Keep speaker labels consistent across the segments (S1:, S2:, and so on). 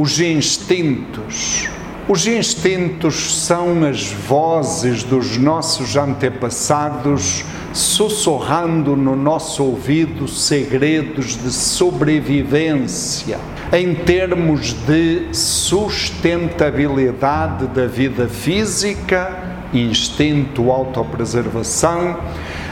S1: os instintos. Os instintos são as vozes dos nossos antepassados sussurrando no nosso ouvido segredos de sobrevivência em termos de sustentabilidade da vida física, instinto autopreservação,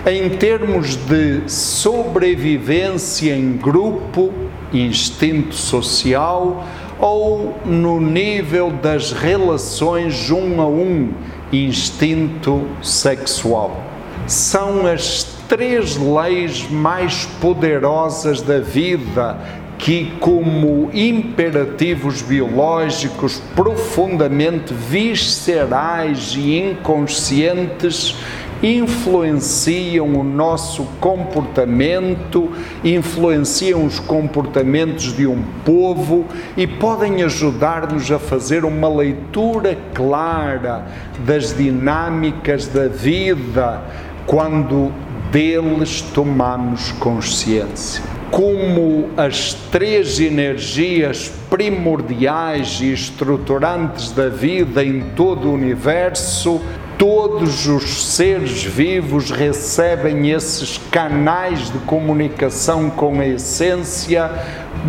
S1: em termos de sobrevivência em grupo, instinto social, ou no nível das relações um a um, instinto sexual. São as três leis mais poderosas da vida que, como imperativos biológicos profundamente viscerais e inconscientes, influenciam o nosso comportamento, influenciam os comportamentos de um povo e podem ajudar-nos a fazer uma leitura clara das dinâmicas da vida quando deles tomamos consciência. Como as três energias primordiais e estruturantes da vida em todo o universo todos os seres vivos recebem esses canais de comunicação com a essência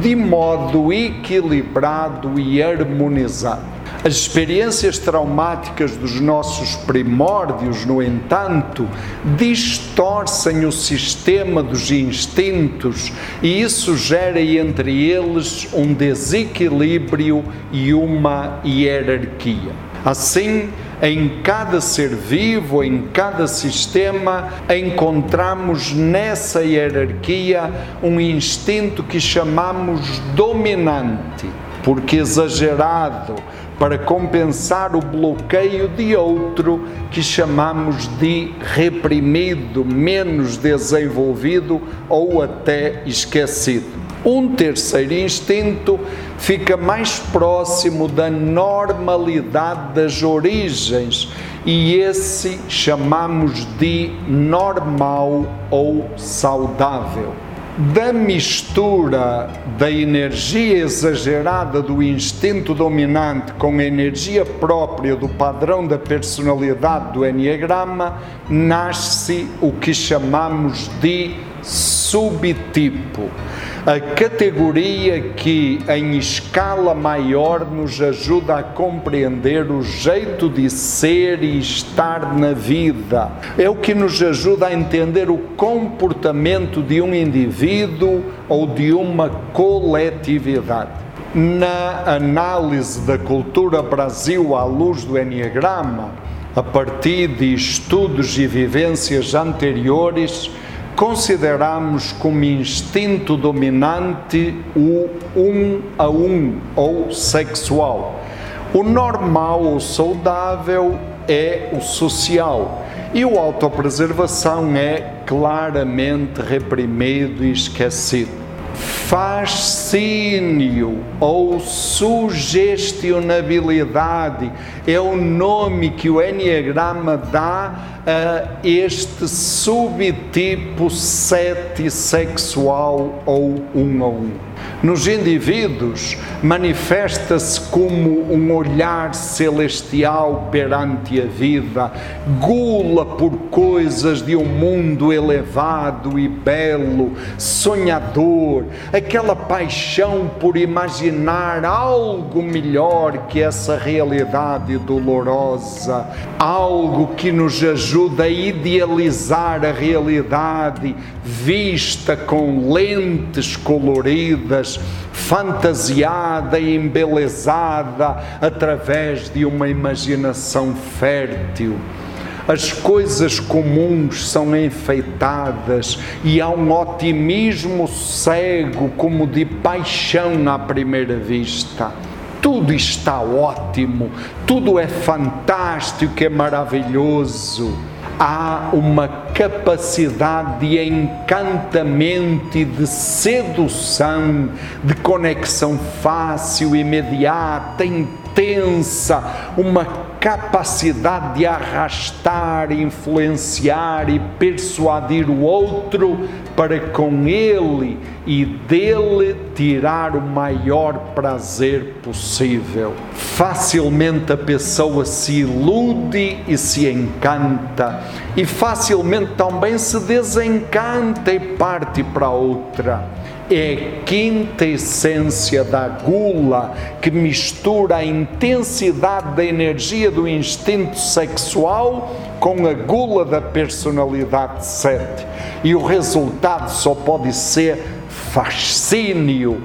S1: de modo equilibrado e harmonizado. As experiências traumáticas dos nossos primórdios, no entanto, distorcem o sistema dos instintos e isso gera entre eles um desequilíbrio e uma hierarquia. Assim, em cada ser vivo, em cada sistema, encontramos nessa hierarquia um instinto que chamamos dominante, porque exagerado, para compensar o bloqueio de outro que chamamos de reprimido, menos desenvolvido ou até esquecido. Um terceiro instinto fica mais próximo da normalidade das origens e esse chamamos de normal ou saudável. Da mistura da energia exagerada do instinto dominante com a energia própria do padrão da personalidade do Enneagrama, nasce o que chamamos de subtipo a categoria que, em escala maior, nos ajuda a compreender o jeito de ser e estar na vida. É o que nos ajuda a entender o comportamento de um indivíduo ou de uma coletividade. Na análise da cultura Brasil à luz do Enneagrama, a partir de estudos e vivências anteriores, consideramos como instinto dominante o um a um ou sexual. O normal ou saudável é o social e o autopreservação é claramente reprimido e esquecido fascínio ou sugestionabilidade é o nome que o Enneagrama dá a este subtipo sete sexual ou um a um. Nos indivíduos, manifesta-se como um olhar celestial perante a vida, gula por coisas de um mundo elevado e belo, sonhador, aquela paixão por imaginar algo melhor que essa realidade dolorosa, algo que nos ajuda a idealizar a realidade vista com lentes coloridas fantasiada e embelezada através de uma imaginação fértil. As coisas comuns são enfeitadas e há um otimismo cego, como de paixão à primeira vista. Tudo está ótimo, tudo é fantástico, é maravilhoso há uma capacidade de encantamento e de sedução, de conexão fácil, imediata, intensa, uma capacidade de arrastar, influenciar e persuadir o outro para com ele e dele tirar o maior prazer possível. Facilmente a pessoa se ilude e se encanta, e facilmente também se desencanta e parte para outra é a quinta essência da gula que mistura a intensidade da energia do instinto sexual com a gula da personalidade 7. E o resultado só pode ser fascínio,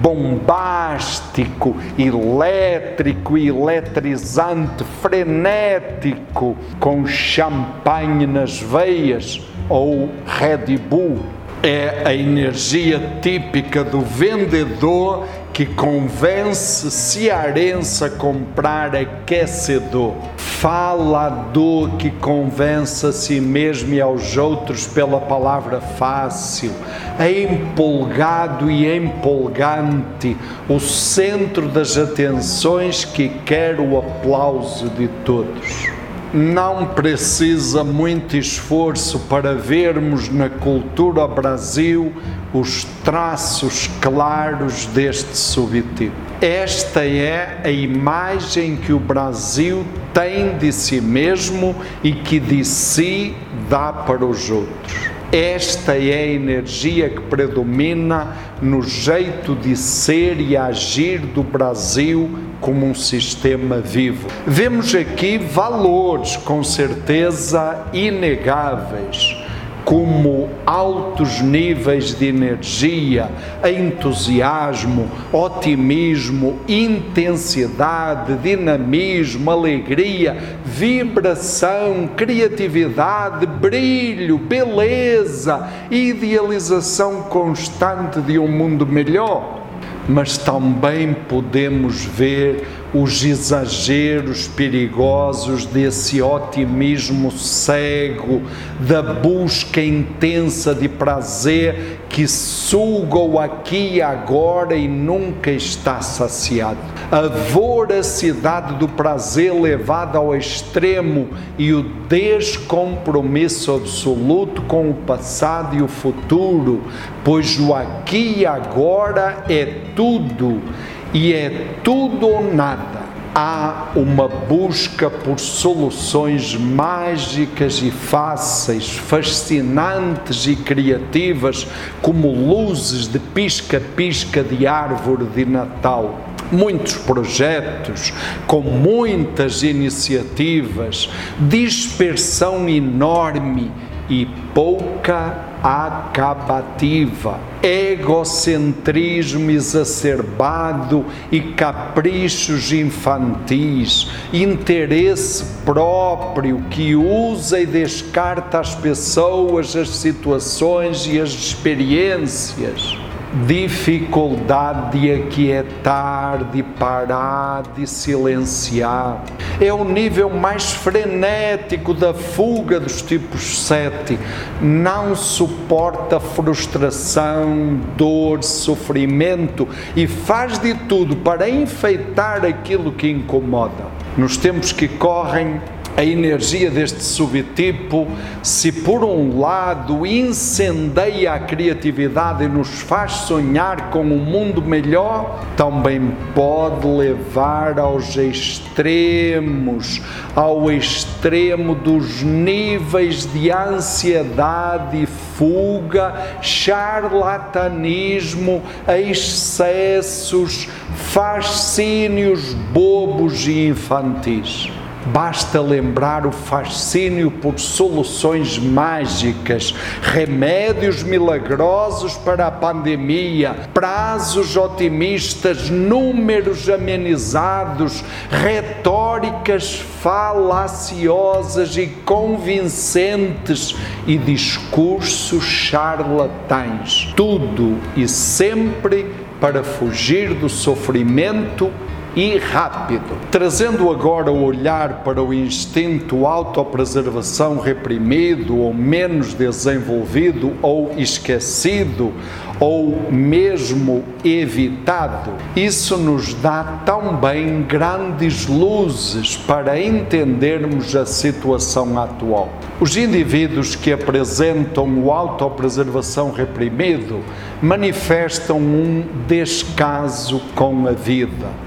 S1: bombástico, elétrico, eletrizante, frenético, com champanhe nas veias ou Red Bull é a energia típica do vendedor que convence cearense a comprar aquecedor. Falador que convence a si mesmo e aos outros pela palavra fácil. É empolgado e empolgante, o centro das atenções que quer o aplauso de todos não precisa muito esforço para vermos na cultura Brasil os traços claros deste subtipo. Esta é a imagem que o Brasil tem de si mesmo e que de si dá para os outros. Esta é a energia que predomina no jeito de ser e agir do Brasil como um sistema vivo. Vemos aqui valores com certeza inegáveis como altos níveis de energia, entusiasmo, otimismo, intensidade, dinamismo, alegria, vibração, criatividade, brilho, beleza, idealização constante de um mundo melhor. Mas também podemos ver os exageros perigosos desse otimismo cego, da busca intensa de prazer que suga o aqui e agora e nunca está saciado. A voracidade do prazer levada ao extremo e o descompromisso absoluto com o passado e o futuro, pois o aqui e agora é tudo e é tudo ou nada. Há uma busca por soluções mágicas e fáceis, fascinantes e criativas, como luzes de pisca-pisca de árvore de Natal muitos projetos, com muitas iniciativas, dispersão enorme e pouca acabativa, egocentrismo exacerbado e caprichos infantis, interesse próprio que usa e descarta as pessoas, as situações e as experiências dificuldade de aquietar, de parar, de silenciar. É o nível mais frenético da fuga dos tipos 7. Não suporta frustração, dor, sofrimento e faz de tudo para enfeitar aquilo que incomoda. Nos tempos que correm, a energia deste subtipo, se por um lado incendeia a criatividade e nos faz sonhar com um mundo melhor, também pode levar aos extremos, ao extremo dos níveis de ansiedade e fuga, charlatanismo, excessos, fascínios bobos e infantis. Basta lembrar o fascínio por soluções mágicas, remédios milagrosos para a pandemia, prazos otimistas, números amenizados, retóricas falaciosas e convincentes e discursos charlatães. Tudo e sempre para fugir do sofrimento e rápido. Trazendo agora o olhar para o instinto autopreservação reprimido ou menos desenvolvido ou esquecido, ou mesmo evitado, isso nos dá também grandes luzes para entendermos a situação atual. Os indivíduos que apresentam o autopreservação reprimido manifestam um descaso com a vida,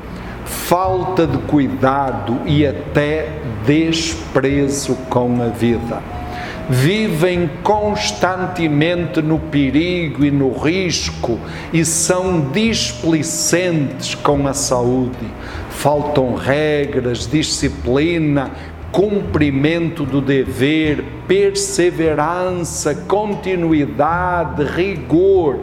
S1: falta de cuidado e até desprezo com a vida vivem constantemente no perigo e no risco e são displicentes com a saúde. Faltam regras, disciplina, cumprimento do dever, perseverança, continuidade, rigor.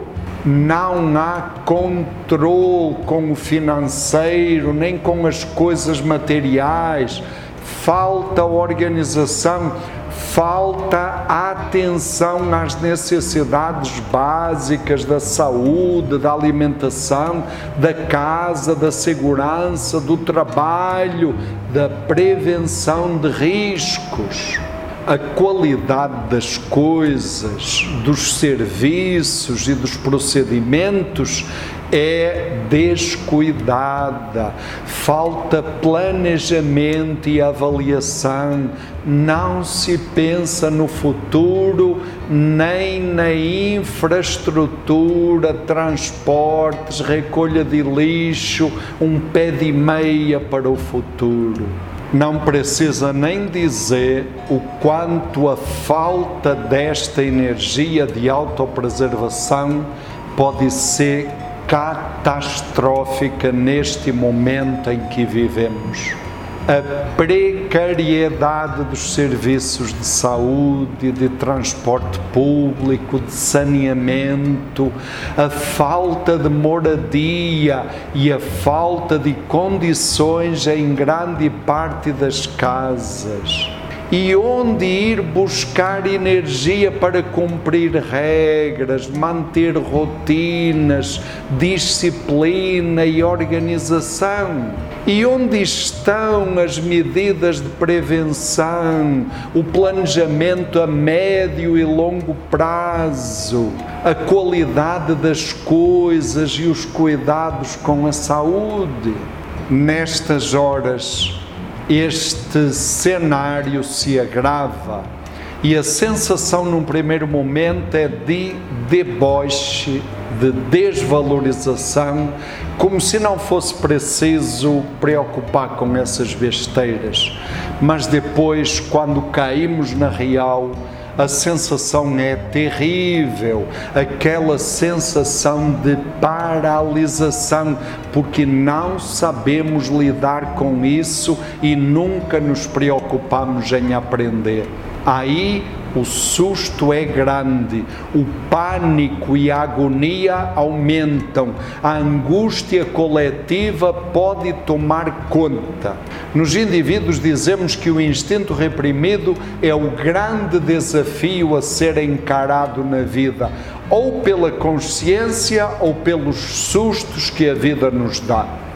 S1: Não há controle com o financeiro, nem com as coisas materiais. Falta organização falta atenção às necessidades básicas da saúde, da alimentação, da casa, da segurança, do trabalho, da prevenção de riscos a qualidade das coisas, dos serviços e dos procedimentos é descuidada, falta planejamento e avaliação, não se pensa no futuro nem na infraestrutura, transportes, recolha de lixo, um pé de meia para o futuro não precisa nem dizer o quanto a falta desta energia de autopreservação pode ser catastrófica neste momento em que vivemos a precariedade dos serviços de saúde, de transporte público, de saneamento, a falta de moradia e a falta de condições em grande parte das casas e onde ir buscar energia para cumprir regras, manter rotinas, disciplina e organização. E onde estão as medidas de prevenção, o planejamento a médio e longo prazo, a qualidade das coisas e os cuidados com a saúde? Nestas horas, este cenário se agrava e a sensação num primeiro momento é de deboche, de desvalorização, como se não fosse preciso preocupar com essas besteiras. Mas depois, quando caímos na real, a sensação é terrível, aquela sensação de paralisação, porque não sabemos lidar com isso e nunca nos preocupamos em aprender. Aí o susto é grande, o pânico e a agonia aumentam, a angústia coletiva pode tomar conta. Nos indivíduos dizemos que o instinto reprimido é o grande desafio a ser encarado na vida, ou pela consciência ou pelos sustos que a vida nos dá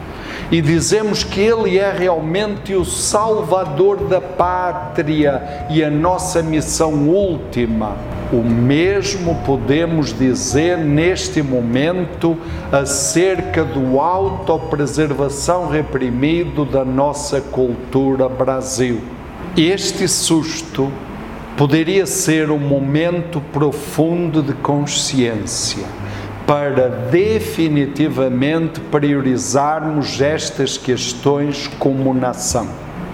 S1: e dizemos que Ele é realmente o Salvador da pátria e a nossa missão última. O mesmo podemos dizer neste momento acerca do autopreservação reprimido da nossa cultura Brasil. Este susto poderia ser um momento profundo de consciência para definitivamente priorizarmos estas questões como nação.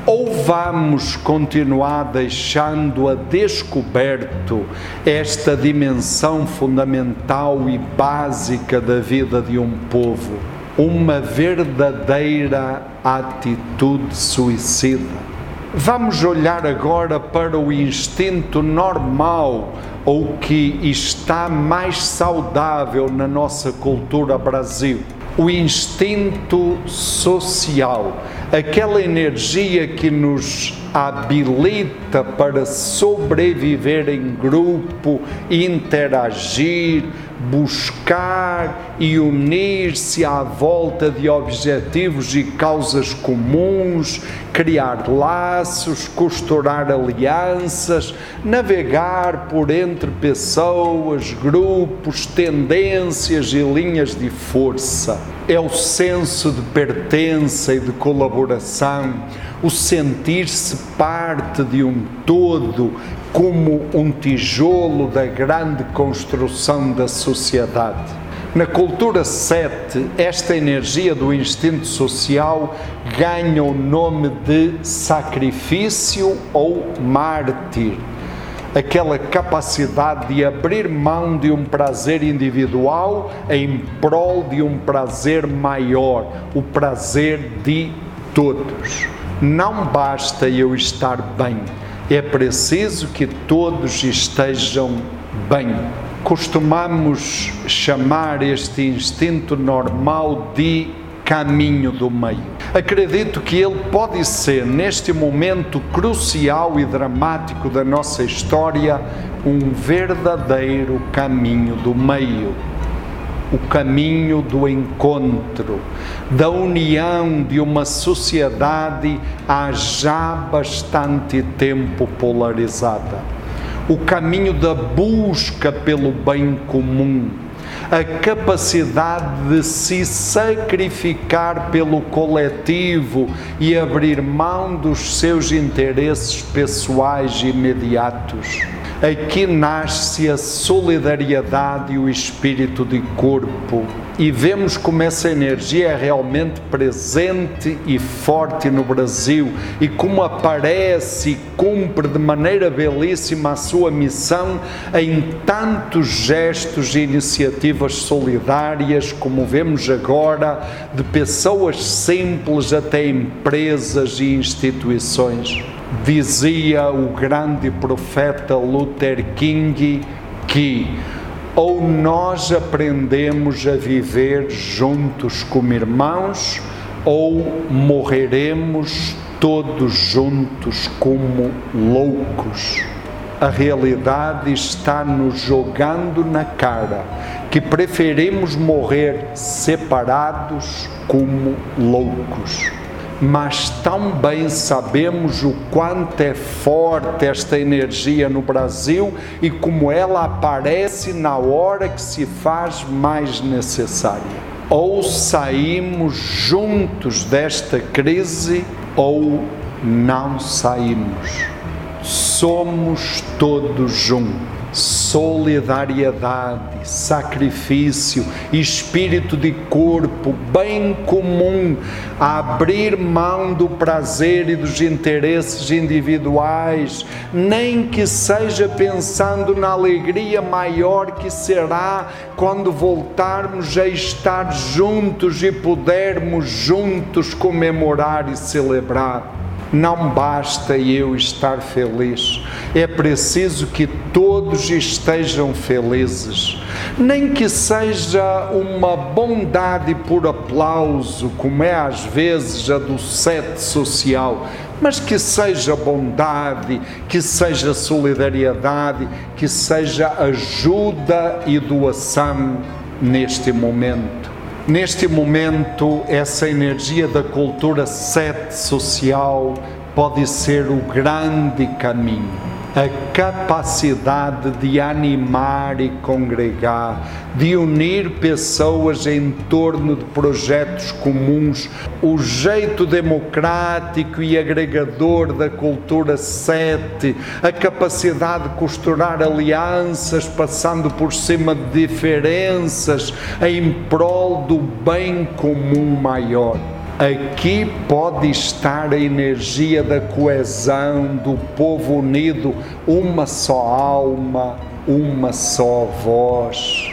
S1: Ou vamos continuar deixando a descoberto esta dimensão fundamental e básica da vida de um povo, uma verdadeira atitude suicida? Vamos olhar agora para o instinto normal ou que está mais saudável na nossa cultura Brasil. O instinto social, aquela energia que nos habilita para sobreviver em grupo, interagir, buscar e unir-se à volta de objetivos e causas comuns, criar laços, costurar alianças, navegar por entre pessoas, grupos, tendências e linhas de força. É o senso de pertença e de colaboração, o sentir-se parte de um todo como um tijolo da grande construção da sociedade. Na cultura 7, esta energia do instinto social ganha o nome de sacrifício ou mártir. Aquela capacidade de abrir mão de um prazer individual em prol de um prazer maior, o prazer de todos. Não basta eu estar bem, é preciso que todos estejam bem. Costumamos chamar este instinto normal de caminho do meio. Acredito que ele pode ser, neste momento crucial e dramático da nossa história, um verdadeiro caminho do meio o caminho do encontro, da união de uma sociedade há já bastante tempo polarizada, o caminho da busca pelo bem comum, a capacidade de se sacrificar pelo coletivo e abrir mão dos seus interesses pessoais imediatos Aqui nasce a solidariedade e o espírito de corpo. E vemos como essa energia é realmente presente e forte no Brasil e como aparece e cumpre de maneira belíssima a sua missão em tantos gestos e iniciativas solidárias, como vemos agora, de pessoas simples até empresas e instituições. Dizia o grande profeta Luther King que ou nós aprendemos a viver juntos como irmãos, ou morreremos todos juntos como loucos. A realidade está nos jogando na cara que preferimos morrer separados como loucos mas também sabemos o quanto é forte esta energia no Brasil e como ela aparece na hora que se faz mais necessária. Ou saímos juntos desta crise ou não saímos. Somos todos juntos solidariedade, sacrifício, espírito de corpo, bem comum, abrir mão do prazer e dos interesses individuais, nem que seja pensando na alegria maior que será quando voltarmos a estar juntos e pudermos juntos comemorar e celebrar. Não basta eu estar feliz, é preciso que todos estejam felizes. Nem que seja uma bondade por aplauso, como é às vezes a do sete social, mas que seja bondade, que seja solidariedade, que seja ajuda e doação neste momento. Neste momento, essa energia da cultura sete social pode ser o grande caminho a capacidade de animar e congregar, de unir pessoas em torno de projetos comuns, o jeito democrático e agregador da cultura sete, a capacidade de costurar alianças passando por cima de diferenças em prol do bem comum maior. Aqui pode estar a energia da coesão, do povo unido, uma só alma, uma só voz.